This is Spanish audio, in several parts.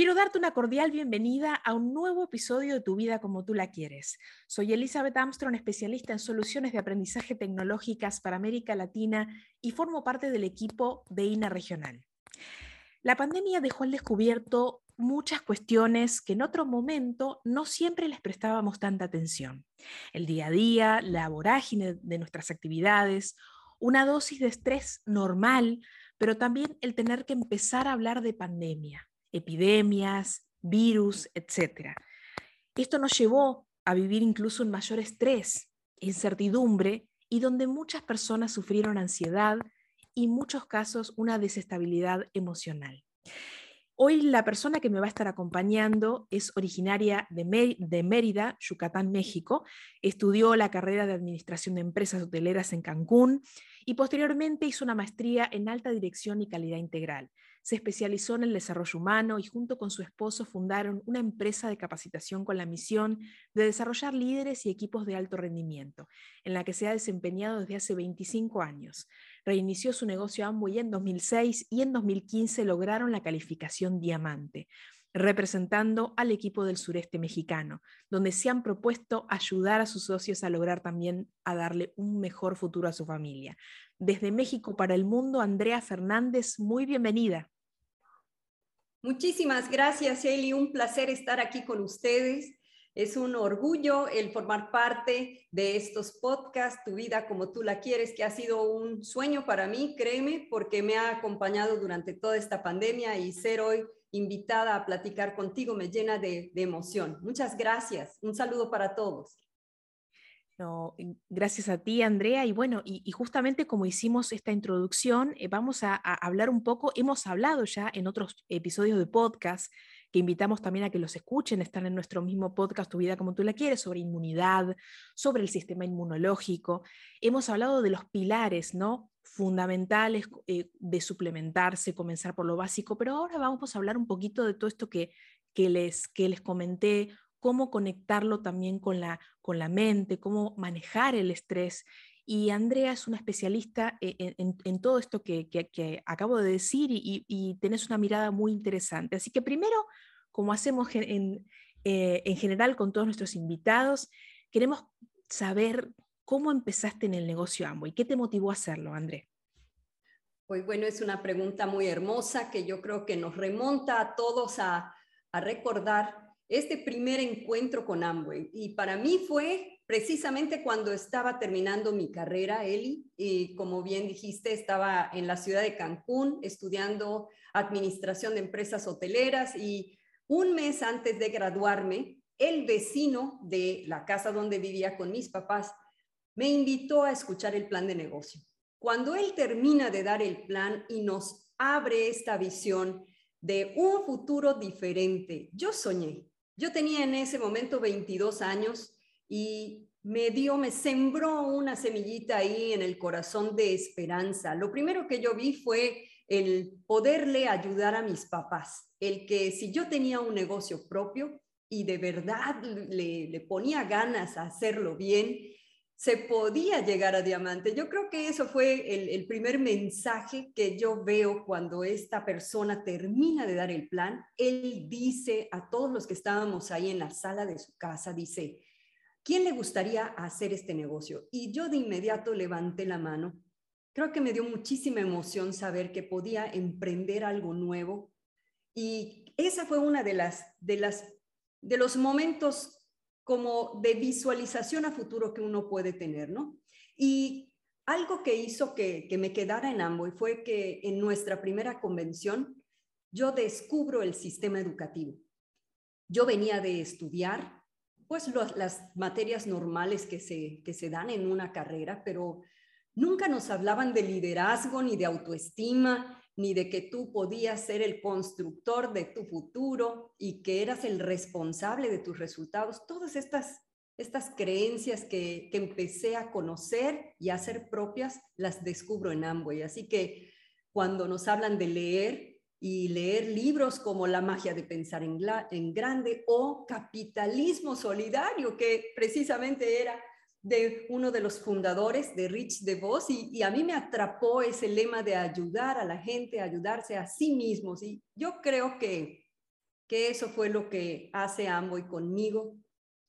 Quiero darte una cordial bienvenida a un nuevo episodio de Tu vida como tú la quieres. Soy Elizabeth Armstrong, especialista en soluciones de aprendizaje tecnológicas para América Latina y formo parte del equipo de INA Regional. La pandemia dejó al descubierto muchas cuestiones que en otro momento no siempre les prestábamos tanta atención. El día a día, la vorágine de nuestras actividades, una dosis de estrés normal, pero también el tener que empezar a hablar de pandemia epidemias, virus, etc. Esto nos llevó a vivir incluso en mayor estrés, incertidumbre y donde muchas personas sufrieron ansiedad y en muchos casos una desestabilidad emocional. Hoy la persona que me va a estar acompañando es originaria de, Mérida, Yucatán, México. Estudió la carrera de Administración de Empresas Hoteleras en Cancún y posteriormente hizo una maestría en Alta Dirección y Calidad Integral. Se especializó en el desarrollo humano y junto con su esposo fundaron una empresa de capacitación con la misión de desarrollar líderes y equipos de alto rendimiento, en la que se ha desempeñado desde hace 25 años. Reinició su negocio Amway en 2006 y en 2015 lograron la calificación diamante representando al equipo del sureste mexicano, donde se han propuesto ayudar a sus socios a lograr también a darle un mejor futuro a su familia. Desde México para el mundo, Andrea Fernández, muy bienvenida. Muchísimas gracias, Eli. Un placer estar aquí con ustedes. Es un orgullo el formar parte de estos podcasts, Tu vida como tú la quieres, que ha sido un sueño para mí, créeme, porque me ha acompañado durante toda esta pandemia y ser hoy invitada a platicar contigo me llena de, emoción. Muchas gracias. Un saludo para todos. No, gracias a ti, Andrea. Y bueno, y, justamente como hicimos esta introducción, eh, vamos a, hablar un poco, hemos hablado ya en otros episodios de podcast, que invitamos también a que los escuchen, están en nuestro mismo podcast, Tu vida como tú la quieres, sobre inmunidad, sobre el sistema inmunológico. Hemos hablado de los pilares, ¿no? Fundamentales eh, de suplementarse, comenzar por lo básico, pero ahora vamos a hablar un poquito de todo esto que, que, les, que les comenté, cómo conectarlo también con la, con la mente, cómo manejar el estrés. Y Andrea es una especialista e, en, todo esto que, que, acabo de decir y, y, tenés una mirada muy interesante. Así que primero, como hacemos en, eh, en general con todos nuestros invitados, queremos saber ¿Cómo empezaste en el negocio Amway? ¿Qué te motivó a hacerlo, André? Pues bueno, es una pregunta muy hermosa que yo creo que nos remonta a todos a, recordar este primer encuentro con Amway. Y para mí fue precisamente cuando estaba terminando mi carrera, Eli, y como bien dijiste, estaba en la ciudad de Cancún estudiando administración de empresas hoteleras y un mes antes de graduarme, el vecino de la casa donde vivía con mis papás me invitó a escuchar el plan de negocio. Cuando él termina de dar el plan y nos abre esta visión de un futuro diferente, yo soñé. Yo tenía en ese momento 22 años y me dio, me sembró una semillita ahí en el corazón de esperanza. Lo primero que yo vi fue el poderle ayudar a mis papás, el que si yo tenía un negocio propio y de verdad le, le ponía ganas a hacerlo bien, se podía llegar a diamante. Yo creo que eso fue el, primer mensaje que yo veo cuando esta persona termina de dar el plan. Él dice a todos los que estábamos ahí en la sala de su casa, dice, ¿quién le gustaría hacer este negocio? Y yo de inmediato levanté la mano. Creo que me dio muchísima emoción saber que podía emprender algo nuevo. Y esa fue una de las, de las, de los momentos como de visualización a futuro que uno puede tener, ¿no? Y algo que hizo que, me quedara en Amway fue que en nuestra primera convención yo descubro el sistema educativo. Yo venía de estudiar, pues las materias normales que se, que se dan en una carrera, pero nunca nos hablaban de liderazgo ni de autoestima, ni de que tú podías ser el constructor de tu futuro y que eras el responsable de tus resultados. Todas estas estas creencias que, que empecé a conocer y a hacer propias, las descubro en Amway. Así que cuando nos hablan de leer y leer libros como La magia de pensar en, en grande o Capitalismo Solidario, que precisamente era de uno de los fundadores de Rich DeVos y, y a mí me atrapó ese lema de ayudar a la gente, ayudarse a sí mismos. Y yo creo que, que eso fue lo que hace Amway conmigo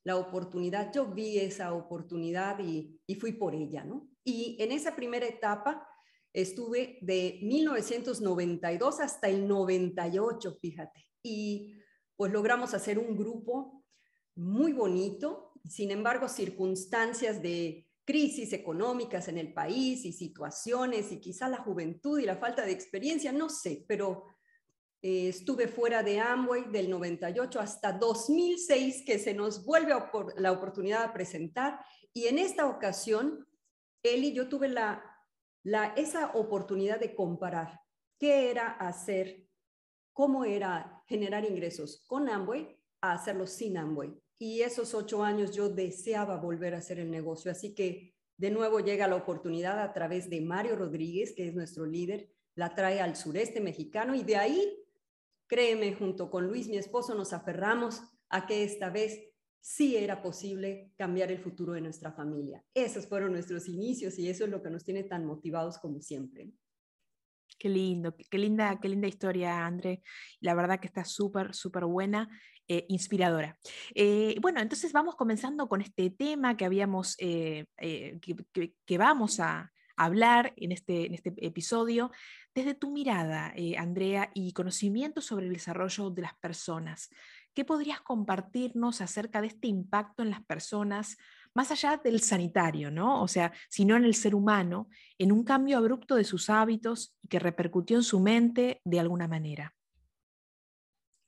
la oportunidad, yo vi esa oportunidad y, fui por ella, ¿no? Y en esa primera etapa estuve de 1992 hasta el 98, fíjate, y pues logramos hacer un grupo muy bonito, sin embargo, circunstancias de crisis económicas en el país y situaciones y quizá la juventud y la falta de experiencia, no sé, pero eh, estuve fuera de Amway del 98 hasta 2006, que se nos vuelve la oportunidad de presentar. Y en esta ocasión, y yo tuve la, esa oportunidad de comparar qué era hacer, cómo era generar ingresos con Amway a hacerlo sin Amway. Y esos ocho años yo deseaba volver a hacer el negocio. Así que de nuevo llega la oportunidad a través de Mario Rodríguez, que es nuestro líder, la trae al sureste mexicano y de ahí Créeme, junto con Luis, mi esposo, nos aferramos a que esta vez sí era posible cambiar el futuro de nuestra familia. Esos fueron nuestros inicios y eso es lo que nos tiene tan motivados como siempre. Qué lindo, qué linda, qué linda historia, André. La verdad que está súper, súper buena, eh, inspiradora. Eh, bueno, entonces vamos comenzando con este tema que habíamos, eh, que, vamos a, hablar en este, en este episodio desde tu mirada, eh, Andrea, y conocimiento sobre el desarrollo de las personas. ¿Qué podrías compartirnos acerca de este impacto en las personas, más allá del sanitario, ¿no? O sea, sino en el ser humano, en un cambio abrupto de sus hábitos que repercutió en su mente de alguna manera?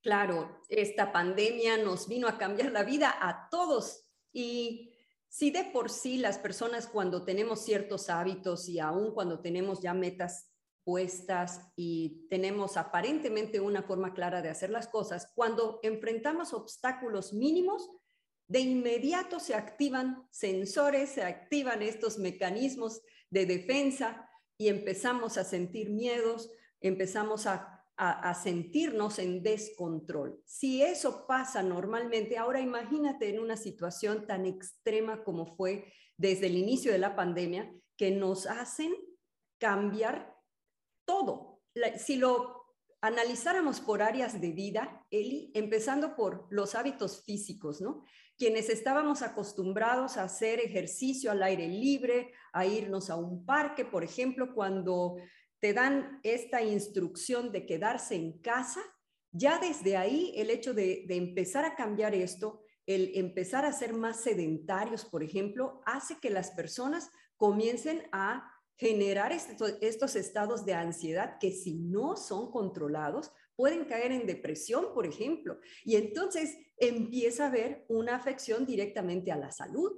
Claro, esta pandemia nos vino a cambiar la vida a todos y si de por sí las personas cuando tenemos ciertos hábitos y aún cuando tenemos ya metas puestas y tenemos aparentemente una forma clara de hacer las cosas, cuando enfrentamos obstáculos mínimos, de inmediato se activan sensores, se activan estos mecanismos de defensa y empezamos a sentir miedos, empezamos a sentirnos en descontrol. Si eso pasa normalmente, ahora imagínate en una situación tan extrema como fue desde el inicio de la pandemia, que nos hacen cambiar todo. si lo analizáramos por áreas de vida, Eli, empezando por los hábitos físicos, ¿no? Quienes estábamos acostumbrados a hacer ejercicio al aire libre, a irnos a un parque, por ejemplo, cuando te dan esta instrucción de quedarse en casa, ya desde ahí el hecho de, empezar a cambiar esto, el empezar a ser más sedentarios, por ejemplo, hace que las personas comiencen a generar estos estados de ansiedad que si no son controlados pueden caer en depresión, por ejemplo. Y entonces empieza a haber una afección directamente a la salud.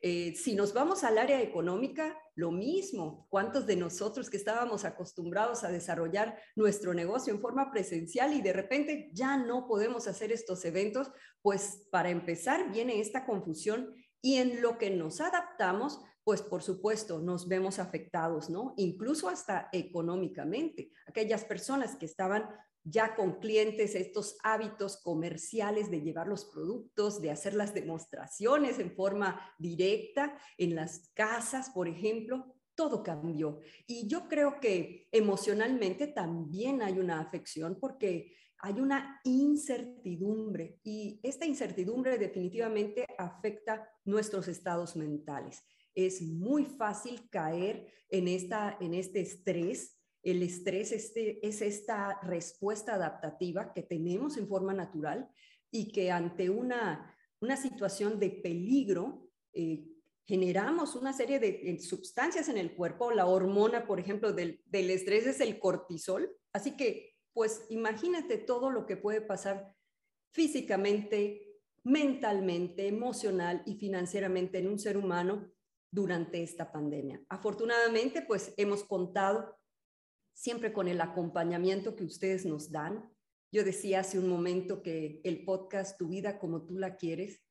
Eh, si nos vamos al área económica, lo mismo. ¿Cuántos de nosotros que estábamos acostumbrados a desarrollar nuestro negocio en forma presencial y de repente ya no podemos hacer estos eventos? Pues para empezar viene esta confusión y en lo que nos adaptamos, pues por supuesto nos vemos afectados, ¿no? Incluso hasta económicamente. Aquellas personas que estaban ya con clientes estos hábitos comerciales de llevar los productos, de hacer las demostraciones en forma directa en las casas, por ejemplo, todo cambió. Y yo creo que emocionalmente también hay una afección porque hay una incertidumbre y esta incertidumbre definitivamente afecta nuestros estados mentales. Es muy fácil caer en, esta, en este estrés el estrés este, es esta respuesta adaptativa que tenemos en forma natural y que ante una, una situación de peligro eh, generamos una serie de sustancias en el cuerpo. La hormona, por ejemplo, del, del estrés es el cortisol. Así que, pues imagínate todo lo que puede pasar físicamente, mentalmente, emocional y financieramente en un ser humano durante esta pandemia. Afortunadamente, pues hemos contado siempre con el acompañamiento que ustedes nos dan. Yo decía hace un momento que el podcast Tu vida como tú la quieres,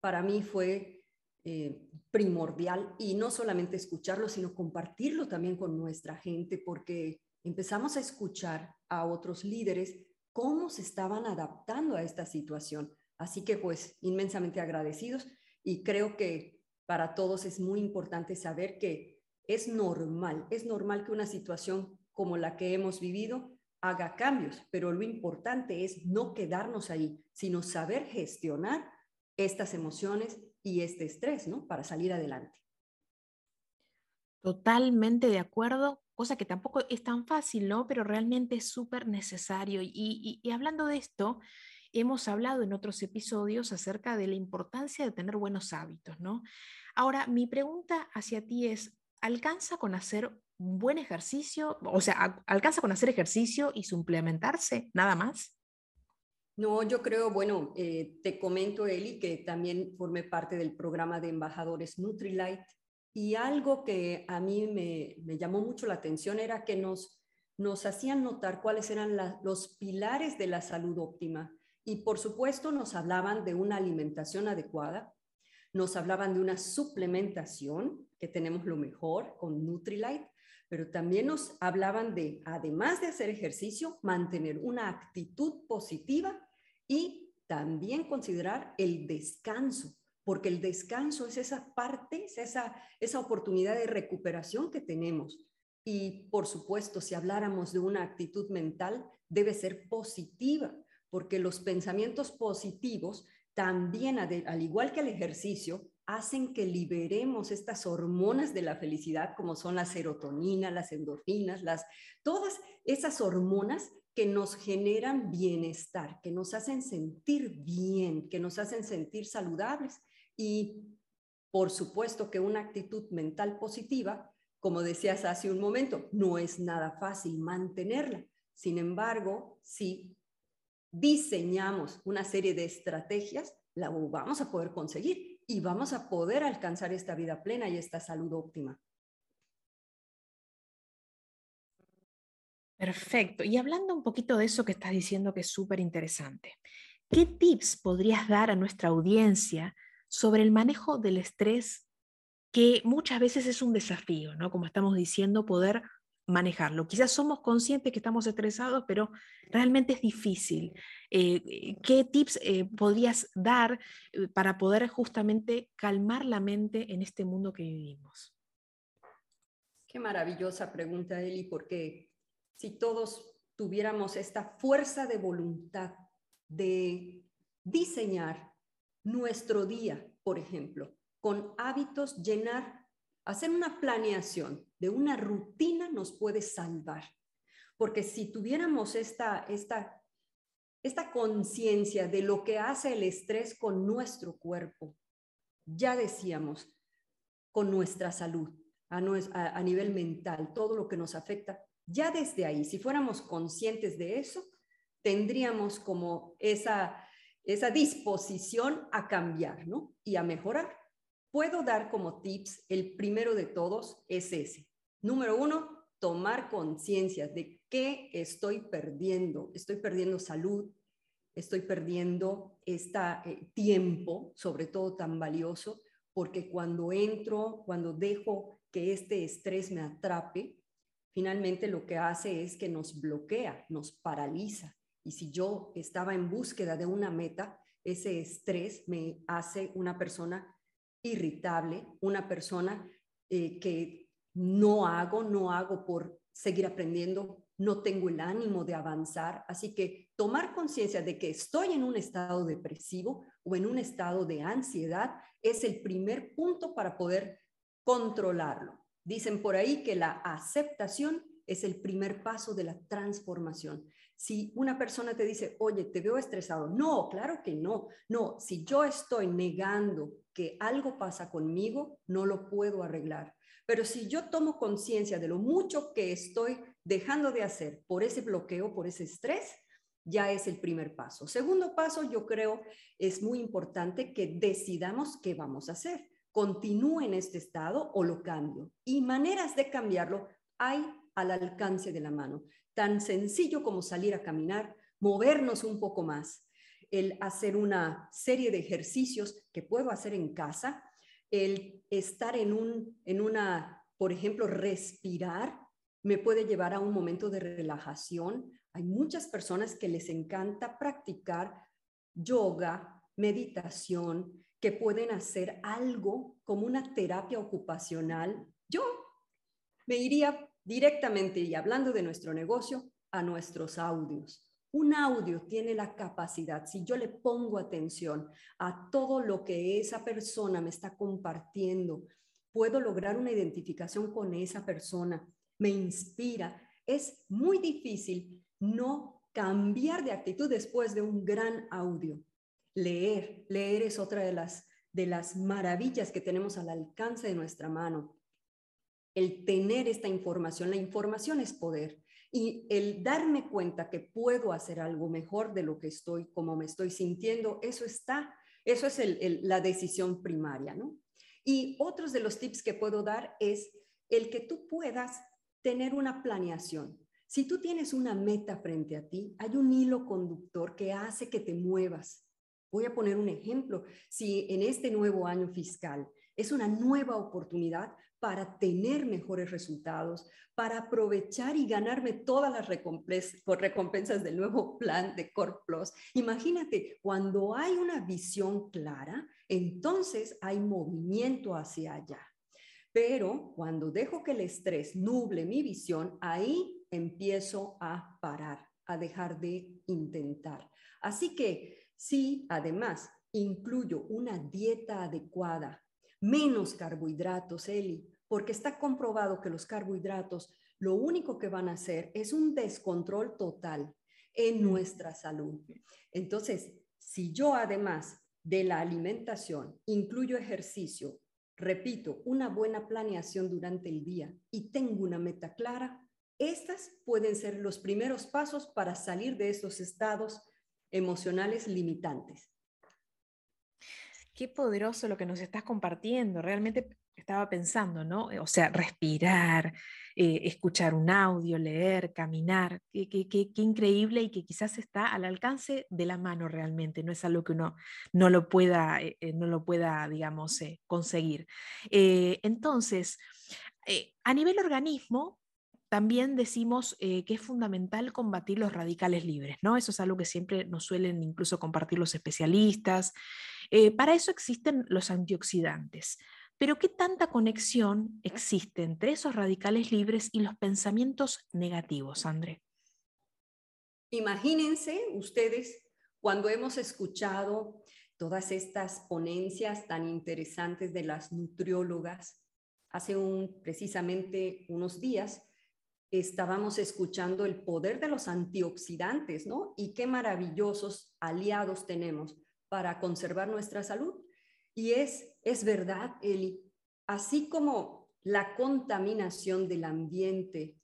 para mí fue eh, primordial y no solamente escucharlo, sino compartirlo también con nuestra gente, porque empezamos a escuchar a otros líderes cómo se estaban adaptando a esta situación. Así que pues inmensamente agradecidos y creo que para todos es muy importante saber que es normal, es normal que una situación como la que hemos vivido haga cambios, pero lo importante es no quedarnos ahí, sino saber gestionar estas emociones y este estrés, ¿no? Para salir adelante. Totalmente de acuerdo, cosa que tampoco es tan fácil, ¿no? Pero realmente es súper necesario. Y, y, hablando de esto, hemos hablado en otros episodios acerca de la importancia de tener buenos hábitos, ¿no? Ahora, mi pregunta hacia ti es, ¿alcanza con hacer un buen ejercicio? O sea, ¿alcanza con hacer ejercicio y suplementarse? ¿Nada más? No, yo creo, bueno, eh, te comento, Eli, que también formé parte del programa de embajadores Nutrilite y algo que a mí me, llamó mucho la atención era que nos hacían notar cuáles eran los pilares de la salud óptima. Y por supuesto nos hablaban de una alimentación adecuada, nos hablaban de una suplementación, que tenemos lo mejor con Nutrilite, pero también nos hablaban de, además de hacer ejercicio, mantener una actitud positiva y también considerar el descanso, porque el descanso es esa parte, es esa, esa oportunidad de recuperación que tenemos. Y por supuesto, si habláramos de una actitud mental, debe ser positiva, porque los pensamientos positivos también, al igual que el ejercicio, hacen que liberemos estas hormonas de la felicidad, como son la serotonina, las endorfinas, las, todas esas hormonas que nos generan bienestar, que nos hacen sentir bien, que nos hacen sentir saludables. Y por supuesto que una actitud mental positiva, como decías hace un momento, no es nada fácil mantenerla. Sin embargo, si diseñamos una serie de estrategias, la vamos a poder conseguir y vamos a poder alcanzar esta vida plena y esta salud óptima. Perfecto. Y hablando un poquito de eso que estás diciendo que es súper interesante, ¿qué tips podrías dar a nuestra audiencia sobre el manejo del estrés que muchas veces es un desafío, ¿no? Como estamos diciendo, poder manejarlo. Quizás somos conscientes que estamos estresados, pero realmente es difícil. Eh, ¿Qué tips eh, podrías dar eh, para poder justamente calmar la mente en este mundo que vivimos? Qué maravillosa pregunta, Eli, porque si todos tuviéramos esta fuerza de voluntad de diseñar nuestro día, por ejemplo, con hábitos, llenar, hacer una planeación de una rutina nos puede salvar. Porque si tuviéramos esta, esta, esta conciencia de lo que hace el estrés con nuestro cuerpo, ya decíamos, con nuestra salud, a, a nivel mental, todo lo que nos afecta, ya desde ahí, si fuéramos conscientes de eso, tendríamos como esa, esa disposición a cambiar, ¿no? Y a mejorar. Puedo dar como tips, el primero de todos es ese. Número uno, tomar conciencia de qué estoy perdiendo. Estoy perdiendo salud, estoy perdiendo este tiempo, sobre todo tan valioso, porque cuando entro, cuando dejo que este estrés me atrape, finalmente lo que hace es que nos bloquea, nos paraliza. Y si yo estaba en búsqueda de una meta, ese estrés me hace una persona irritable, una persona eh, que no hago, no hago por seguir aprendiendo, no tengo el ánimo de avanzar. Así que tomar conciencia de que estoy en un estado depresivo o en un estado de ansiedad es el primer punto para poder controlarlo. Dicen por ahí que la aceptación es el primer paso de la transformación. Si una persona te dice, oye, te veo estresado, no, claro que no, no, si yo estoy negando que algo pasa conmigo, no lo puedo arreglar. Pero si yo tomo conciencia de lo mucho que estoy dejando de hacer por ese bloqueo, por ese estrés, ya es el primer paso. Segundo paso, yo creo, es muy importante que decidamos qué vamos a hacer continúe en este estado o lo cambio. Y maneras de cambiarlo hay al alcance de la mano. Tan sencillo como salir a caminar, movernos un poco más, el hacer una serie de ejercicios que puedo hacer en casa, el estar en, un, en una, por ejemplo, respirar, me puede llevar a un momento de relajación. Hay muchas personas que les encanta practicar yoga, meditación, que pueden hacer algo como una terapia ocupacional. Yo me iría directamente y hablando de nuestro negocio a nuestros audios. Un audio tiene la capacidad, si yo le pongo atención a todo lo que esa persona me está compartiendo, puedo lograr una identificación con esa persona, me inspira. Es muy difícil no cambiar de actitud después de un gran audio. Leer, leer es otra de las, de las maravillas que tenemos al alcance de nuestra mano. El tener esta información, la información es poder. Y el darme cuenta que puedo hacer algo mejor de lo que estoy, como me estoy sintiendo, eso está, eso es la decisión primaria, ¿no? Y otros de los tips que puedo dar es el que tú puedas tener una planeación. Si tú tienes una meta frente a ti, hay un hilo conductor que hace que te muevas. Voy a poner un ejemplo. Si en este nuevo año fiscal es una nueva oportunidad para tener mejores resultados, para aprovechar y ganarme todas las recompensas del nuevo plan de Plus. Imagínate, cuando hay una visión clara, entonces hay movimiento hacia allá. Pero cuando dejo que el estrés nuble mi visión, ahí empiezo a parar, a dejar de intentar. Así que si además incluyo una dieta adecuada, menos carbohidratos, Eli, porque está comprobado que los carbohidratos lo único que van a hacer es un descontrol total en nuestra salud. Entonces, si yo además de la alimentación incluyo ejercicio, repito, una buena planeación durante el día y tengo una meta clara, estas pueden ser los primeros pasos para salir de esos estados emocionales limitantes. Qué poderoso lo que nos estás compartiendo. Realmente estaba pensando, ¿no? O sea, respirar, eh, escuchar un audio, leer, caminar. Qué, increíble y que quizás está al alcance de la mano realmente. No es algo que uno no lo pueda, eh, eh, no lo pueda digamos, conseguir. entonces, a nivel organismo, también decimos eh, que es fundamental combatir los radicales libres, ¿no? Eso es algo que siempre nos suelen incluso compartir los especialistas. Eh, para eso existen los antioxidantes. Pero ¿qué tanta conexión existe entre esos radicales libres y los pensamientos negativos, André? Imagínense ustedes cuando hemos escuchado todas estas ponencias tan interesantes de las nutriólogas hace un, precisamente unos días estábamos escuchando el poder de los antioxidantes, ¿no? Y qué maravillosos aliados tenemos para conservar nuestra salud. Y es, es verdad, Eli, así como la contaminación del ambiente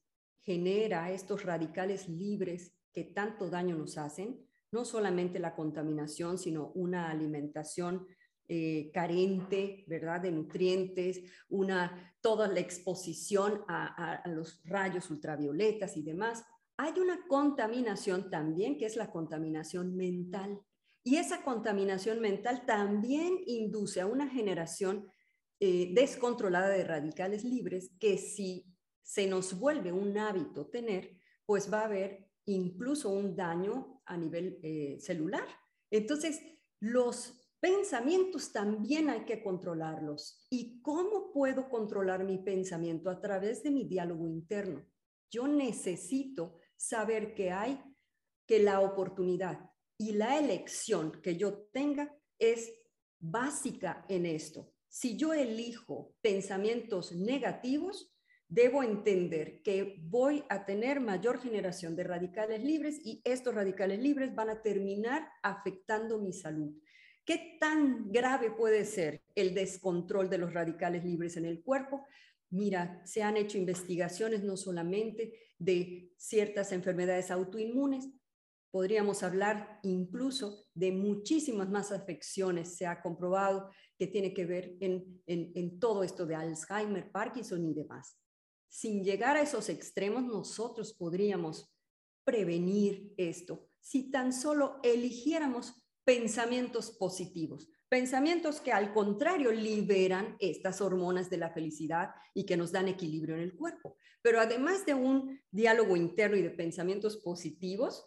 genera estos radicales libres que tanto daño nos hacen, no solamente la contaminación, sino una alimentación eh, carente, ¿verdad?, de nutrientes, una, toda la exposición a, los rayos ultravioletas y demás. Hay una contaminación también, que es la contaminación mental. Y esa contaminación mental también induce a una generación eh, descontrolada de radicales libres que si se nos vuelve un hábito tener, pues va a haber incluso un daño a nivel eh, celular. Entonces, los Pensamientos también hay que controlarlos. ¿Y cómo puedo controlar mi pensamiento? A través de mi diálogo interno. Yo necesito saber que hay, que la oportunidad y la elección que yo tenga es básica en esto. Si yo elijo pensamientos negativos, debo entender que voy a tener mayor generación de radicales libres y estos radicales libres van a terminar afectando mi salud. ¿Qué tan grave puede ser el descontrol de los radicales libres en el cuerpo? Mira, se han hecho investigaciones no solamente de ciertas enfermedades autoinmunes, podríamos hablar incluso de muchísimas más afecciones. Se ha comprobado que tiene que ver en, en todo esto de Alzheimer, Parkinson y demás. Sin llegar a esos extremos, nosotros podríamos prevenir esto si tan solo eligiéramos pensamientos positivos. Pensamientos que al contrario liberan estas hormonas de la felicidad y que nos dan equilibrio en el cuerpo. Pero además de un diálogo interno y de pensamientos positivos,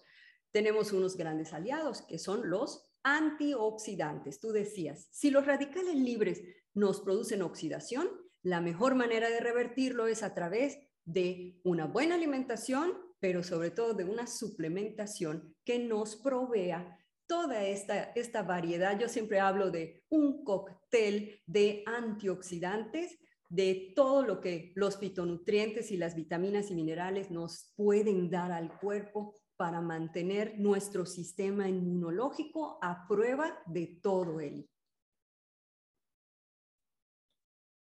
tenemos unos grandes aliados que son los antioxidantes. Tú decías, si los radicales libres nos producen oxidación, la mejor manera de revertirlo es a través de una buena alimentación, pero sobre todo de una suplementación que nos provea toda esta, esta variedad. Yo siempre hablo de un cóctel de antioxidantes, de todo lo que los fitonutrientes y las vitaminas y minerales nos pueden dar al cuerpo para mantener nuestro sistema inmunológico a prueba de todo él.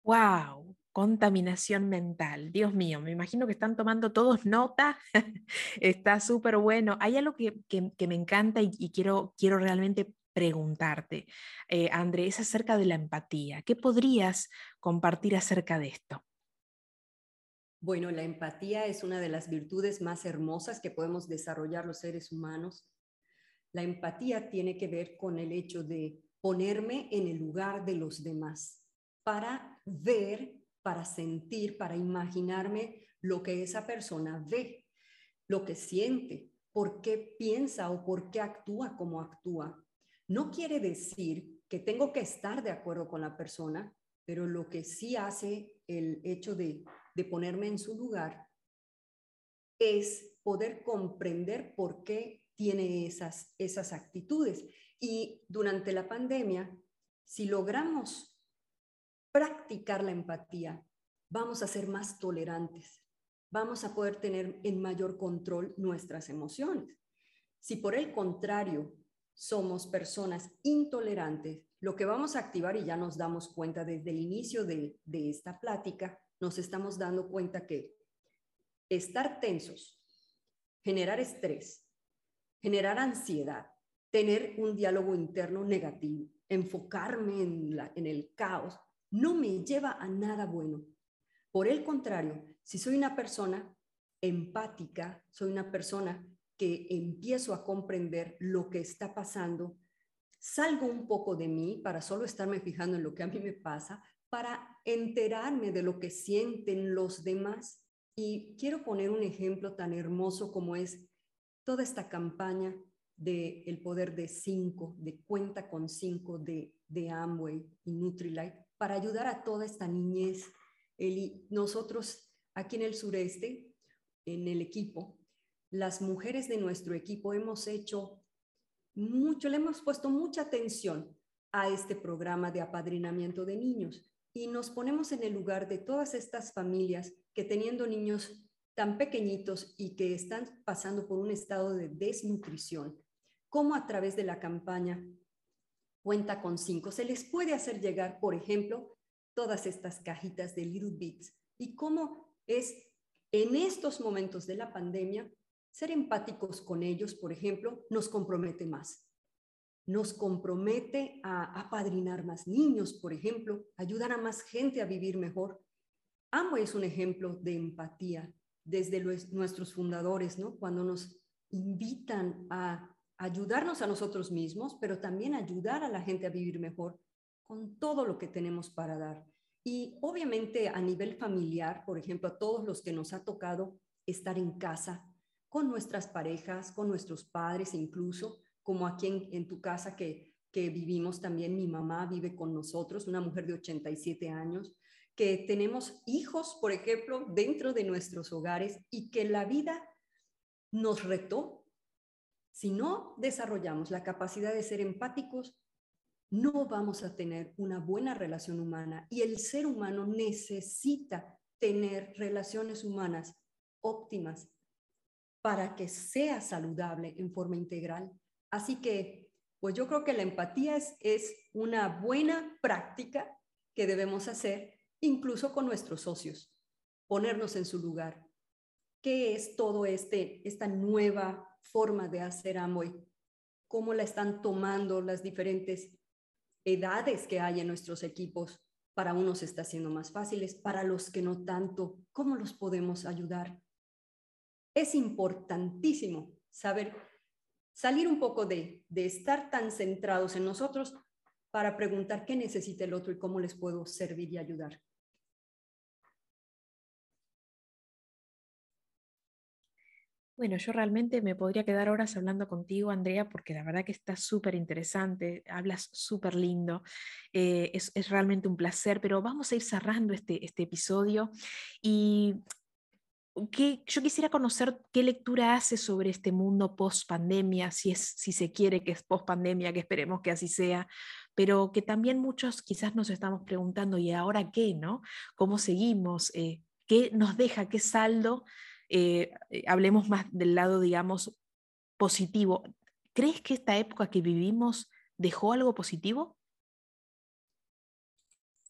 ¡Wow! Contaminación mental. Dios mío, me imagino que están tomando todos nota. Está súper bueno. Hay algo que, me encanta y, quiero, quiero realmente preguntarte, eh, André, es acerca de la empatía. ¿Qué podrías compartir acerca de esto? Bueno, la empatía es una de las virtudes más hermosas que podemos desarrollar los seres humanos. La empatía tiene que ver con el hecho de ponerme en el lugar de los demás para ver, para sentir, para imaginarme lo que esa persona ve, lo que siente, por qué piensa o por qué actúa como actúa. No quiere decir que tengo que estar de acuerdo con la persona, pero lo que sí hace el hecho de de ponerme en su lugar, es poder comprender por qué tiene esas, esas actitudes. Y durante la pandemia, si logramos practicar la empatía, vamos a ser más tolerantes, vamos a poder tener en mayor control nuestras emociones. Si por el contrario somos personas intolerantes, lo que vamos a activar, y ya nos damos cuenta desde el inicio de, de esta plática, nos estamos dando cuenta que estar tensos, generar estrés, generar ansiedad, tener un diálogo interno negativo, enfocarme en, el caos, no me lleva a nada bueno. Por el contrario, si soy una persona empática, soy una persona que empiezo a comprender lo que está pasando, salgo un poco de mí para solo estarme fijando en lo que a mí me pasa, para enterarme de lo que sienten los demás. Y quiero poner un ejemplo tan hermoso como es toda esta campaña de El Poder de Cinco, de Cuenta con Cinco de, de Amway y Nutrilite, para ayudar a toda esta niñez. El, nosotros aquí en el sureste, en el equipo, las mujeres de nuestro equipo hemos hecho mucho, le hemos puesto mucha atención a este programa de apadrinamiento de niños y nos ponemos en el lugar de todas estas familias que teniendo niños tan pequeñitos y que están pasando por un estado de desnutrición, cómo a través de la campaña Cuenta con cinco se les puede hacer llegar, por ejemplo, todas estas cajitas de Little Bits y cómo es en estos momentos de la pandemia ser empáticos con ellos, por ejemplo, nos compromete más nos compromete a apadrinar más niños, por ejemplo, ayudar a más gente a vivir mejor. Amo es un ejemplo de empatía desde nuestros fundadores, ¿no? Cuando nos invitan a ayudarnos a nosotros mismos, pero también ayudar a la gente a vivir mejor con todo lo que tenemos para dar. Y obviamente a nivel familiar, por ejemplo, a todos los que nos ha tocado estar en casa, con nuestras parejas, con nuestros padres incluso, como aquí en, tu casa que, que vivimos también, mi mamá vive con nosotros, una mujer de 87 años, que tenemos hijos, por ejemplo, dentro de nuestros hogares y que la vida nos retó. Si no desarrollamos la capacidad de ser empáticos, no vamos a tener una buena relación humana y el ser humano necesita tener relaciones humanas óptimas para que sea saludable en forma integral. Así que, pues yo creo que la empatía es, una buena práctica que debemos hacer incluso con nuestros socios, ponernos en su lugar. ¿Qué es todo este, esta nueva forma de hacer Amway? ¿Cómo la están tomando las diferentes edades que hay en nuestros equipos? Para unos está siendo más fáciles, para los que no tanto, ¿cómo los podemos ayudar? Es importantísimo saber salir un poco de, de estar tan centrados en nosotros para preguntar qué necesita el otro y cómo les puedo servir y ayudar. Bueno, yo realmente me podría quedar horas hablando contigo, Andrea, porque la verdad que está súper interesante, hablas súper lindo, eh, es, realmente un placer, pero vamos a ir cerrando este, este episodio y yo quisiera conocer qué lectura hace sobre este mundo post pandemia, si, es, si se quiere que es post pandemia, que esperemos que así sea, pero que también muchos quizás nos estamos preguntando, ¿y ahora qué? ¿no? ¿Cómo seguimos? Eh, ¿Qué nos deja? ¿Qué saldo? Eh, eh, hablemos más del lado, digamos, positivo. ¿Crees que esta época que vivimos dejó algo positivo?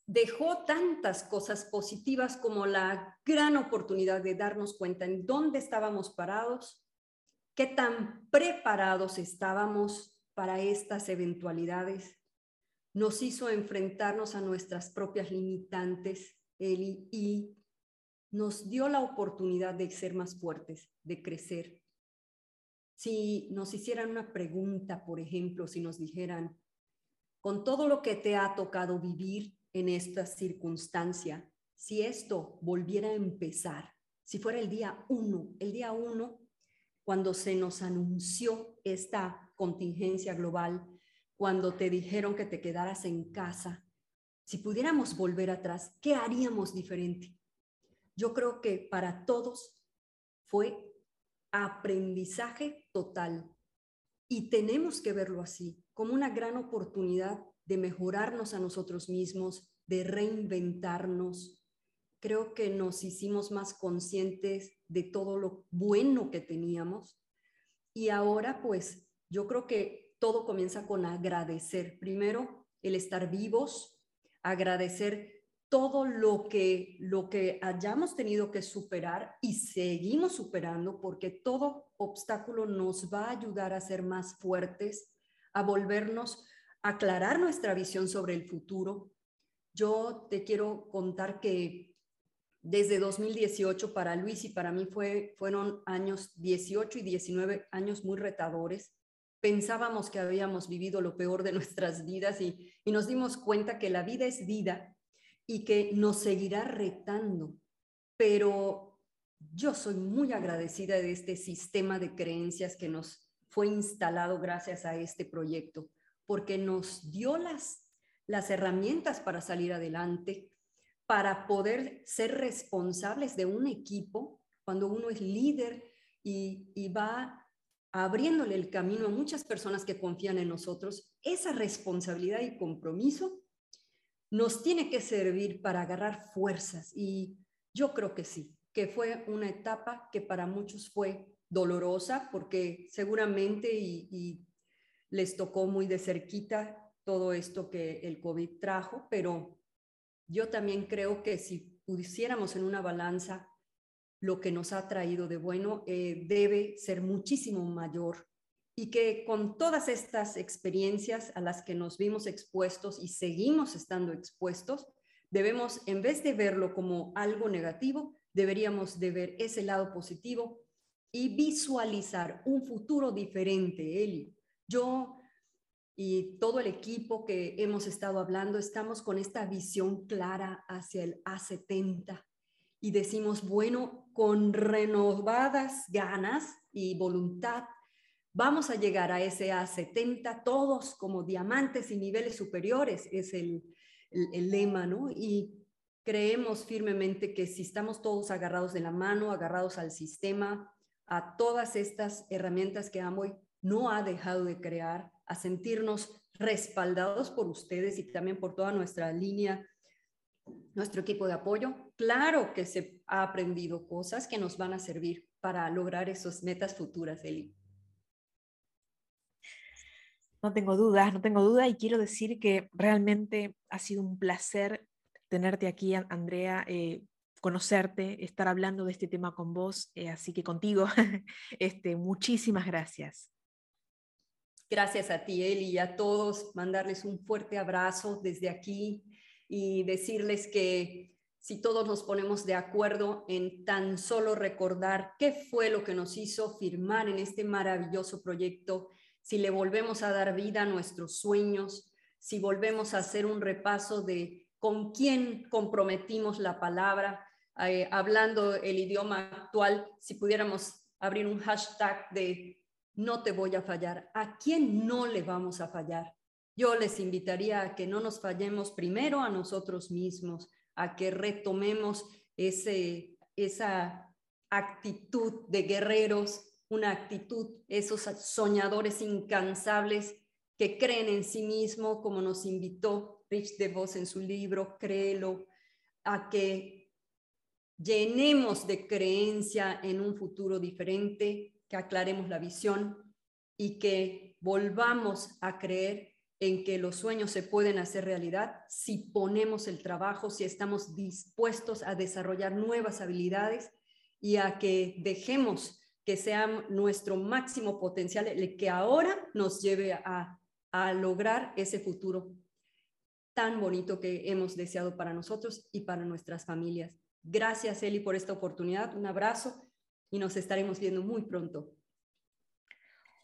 Dejó tantas cosas positivas como la gran oportunidad de darnos cuenta en dónde estábamos parados, qué tan preparados estábamos para estas eventualidades. Nos hizo enfrentarnos a nuestras propias limitantes y nos dio la oportunidad de ser más fuertes, de crecer. Si nos hicieran una pregunta, por ejemplo, si nos dijeran, con todo lo que te ha tocado vivir en esta circunstancia, si esto volviera a empezar, si fuera el día uno, el día uno, cuando se nos anunció esta contingencia global, cuando te dijeron que te quedaras en casa, si pudiéramos volver atrás, ¿qué haríamos diferente? yo creo que para todos fue aprendizaje total. Y tenemos que verlo así, como una gran oportunidad de mejorarnos a nosotros mismos, de reinventarnos. Creo que nos hicimos más conscientes de todo lo bueno que teníamos. Y ahora, pues, yo creo que todo comienza con agradecer. Primero, el estar vivos, agradecer todo lo que, lo que hayamos tenido que superar y seguimos superando, porque todo obstáculo nos va a ayudar a ser más fuertes, a volvernos, aclarar nuestra visión sobre el futuro. Yo te quiero contar que desde 2018 para Luis y para mí fue, fueron años 18 y 19 años muy retadores. Pensábamos que habíamos vivido lo peor de nuestras vidas y, y nos dimos cuenta que la vida es vida y que nos seguirá retando. Pero yo soy muy agradecida de este sistema de creencias que nos fue instalado gracias a este proyecto, porque nos dio las, las herramientas para salir adelante, para poder ser responsables de un equipo cuando uno es líder y, y va abriéndole el camino a muchas personas que confían en nosotros, esa responsabilidad y compromiso nos tiene que servir para agarrar fuerzas y yo creo que sí, que fue una etapa que para muchos fue dolorosa porque seguramente y, les tocó muy de cerquita todo esto que el COVID trajo, pero yo también creo que si pusiéramos en una balanza lo que nos ha traído de bueno, eh, debe ser muchísimo mayor y que con todas estas experiencias a las que nos vimos expuestos y seguimos estando expuestos, debemos, en vez de verlo como algo negativo, deberíamos de ver ese lado positivo y visualizar un futuro diferente, Eli. Yo y todo el equipo que hemos estado hablando, estamos con esta visión clara hacia el A70 y decimos, bueno, con renovadas ganas y voluntad, vamos a llegar a ese A70 todos como diamantes y niveles superiores, es el, lema, ¿no? Y creemos firmemente que si estamos todos agarrados de la mano, agarrados al sistema, a todas estas herramientas que Amway no ha dejado de crear, a sentirnos respaldados por ustedes y también por toda nuestra línea, nuestro equipo de apoyo, claro que se ha aprendido cosas que nos van a servir para lograr esas metas futuras, Eli. No tengo dudas, no tengo duda y quiero decir que realmente ha sido un placer tenerte aquí, Andrea, eh, conocerte, estar hablando de este tema con vos, eh, así que contigo, este, muchísimas gracias. Gracias a ti, Eli, y a todos, mandarles un fuerte abrazo desde aquí y decirles que si todos nos ponemos de acuerdo en tan solo recordar qué fue lo que nos hizo firmar en este maravilloso proyecto si le volvemos a dar vida a nuestros sueños, si volvemos a hacer un repaso de con quién comprometimos la palabra, eh, hablando el idioma actual, si pudiéramos abrir un hashtag de no te voy a fallar, ¿a quién no le vamos a fallar? Yo les invitaría a que no nos fallemos primero a nosotros mismos, a que retomemos ese, esa actitud de guerreros, una actitud, esos soñadores incansables que creen en sí mismo, como nos invitó Rich DeVos en su libro, Créelo, a que llenemos de creencia en un futuro diferente, que aclaremos la visión y que volvamos a creer en que los sueños se pueden hacer realidad si ponemos el trabajo, si estamos dispuestos a desarrollar nuevas habilidades y a que dejemos que sea nuestro máximo potencial el que ahora nos lleve a, a lograr ese futuro tan bonito que hemos deseado para nosotros y para nuestras familias. Gracias, Eli, por esta oportunidad. Un abrazo y nos estaremos viendo muy pronto.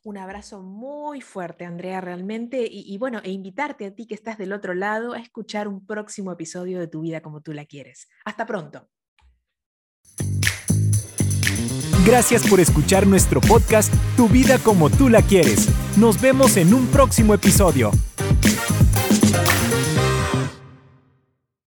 Un abrazo muy fuerte, Andrea, realmente. Y, y, bueno, e invitarte a ti que estás del otro lado a escuchar un próximo episodio de Tu vida como tú la quieres. Hasta pronto. Gracias por escuchar nuestro podcast Tu vida como tú la quieres. Nos vemos en un próximo episodio.